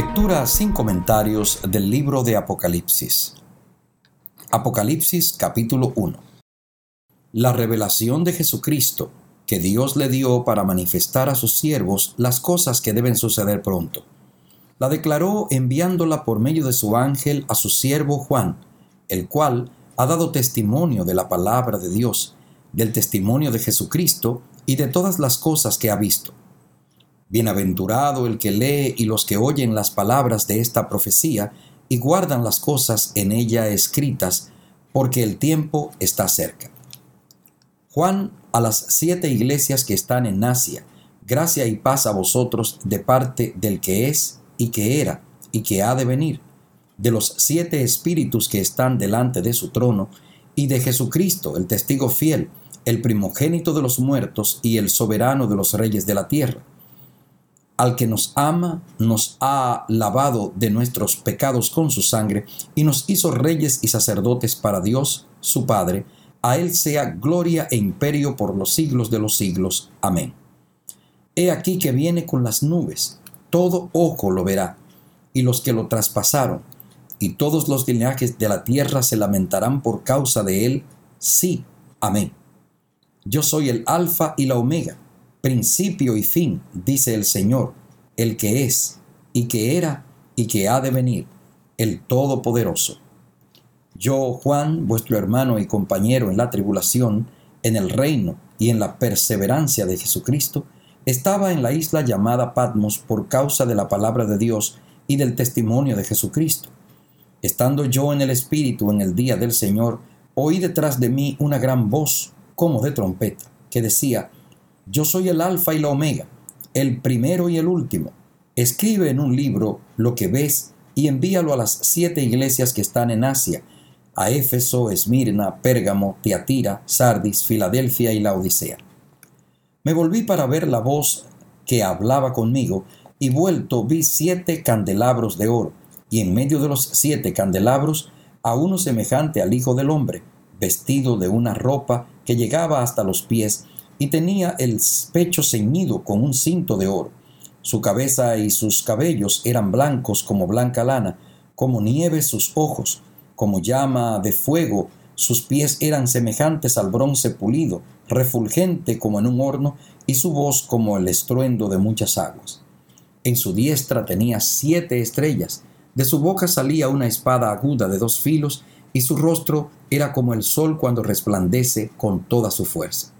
Lectura sin comentarios del libro de Apocalipsis. Apocalipsis capítulo 1. La revelación de Jesucristo que Dios le dio para manifestar a sus siervos las cosas que deben suceder pronto. La declaró enviándola por medio de su ángel a su siervo Juan, el cual ha dado testimonio de la palabra de Dios, del testimonio de Jesucristo y de todas las cosas que ha visto Bienaventurado el que lee y los que oyen las palabras de esta profecía y guardan las cosas en ella escritas, porque el tiempo está cerca. Juan a las siete iglesias que están en Asia, gracia y paz a vosotros de parte del que es y que era y que ha de venir, de los siete espíritus que están delante de su trono, y de Jesucristo, el testigo fiel, el primogénito de los muertos y el soberano de los reyes de la tierra al que nos ama, nos ha lavado de nuestros pecados con su sangre y nos hizo reyes y sacerdotes para Dios, su Padre. A Él sea gloria e imperio por los siglos de los siglos. Amén. He aquí que viene con las nubes, todo ojo lo verá, y los que lo traspasaron, y todos los linajes de la tierra se lamentarán por causa de Él. Sí, amén. Yo soy el Alfa y la Omega principio y fin, dice el Señor, el que es, y que era, y que ha de venir, el Todopoderoso. Yo, Juan, vuestro hermano y compañero en la tribulación, en el reino y en la perseverancia de Jesucristo, estaba en la isla llamada Patmos por causa de la palabra de Dios y del testimonio de Jesucristo. Estando yo en el Espíritu en el día del Señor, oí detrás de mí una gran voz, como de trompeta, que decía, yo soy el alfa y la omega, el primero y el último. Escribe en un libro lo que ves y envíalo a las siete iglesias que están en Asia, a Éfeso, Esmirna, Pérgamo, Tiatira, Sardis, Filadelfia y la Odisea. Me volví para ver la voz que hablaba conmigo, y vuelto vi siete candelabros de oro, y en medio de los siete candelabros a uno semejante al Hijo del Hombre, vestido de una ropa que llegaba hasta los pies, y tenía el pecho ceñido con un cinto de oro. Su cabeza y sus cabellos eran blancos como blanca lana, como nieve sus ojos, como llama de fuego, sus pies eran semejantes al bronce pulido, refulgente como en un horno, y su voz como el estruendo de muchas aguas. En su diestra tenía siete estrellas, de su boca salía una espada aguda de dos filos, y su rostro era como el sol cuando resplandece con toda su fuerza.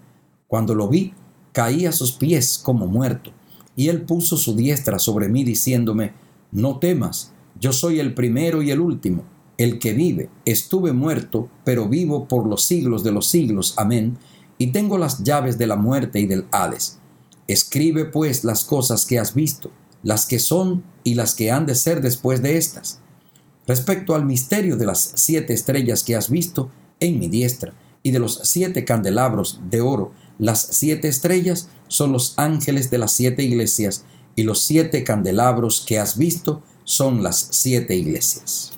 Cuando lo vi, caí a sus pies como muerto, y él puso su diestra sobre mí diciéndome, No temas, yo soy el primero y el último, el que vive. Estuve muerto, pero vivo por los siglos de los siglos. Amén. Y tengo las llaves de la muerte y del Hades. Escribe pues las cosas que has visto, las que son y las que han de ser después de estas. Respecto al misterio de las siete estrellas que has visto en mi diestra, y de los siete candelabros de oro las siete estrellas son los ángeles de las siete iglesias y los siete candelabros que has visto son las siete iglesias.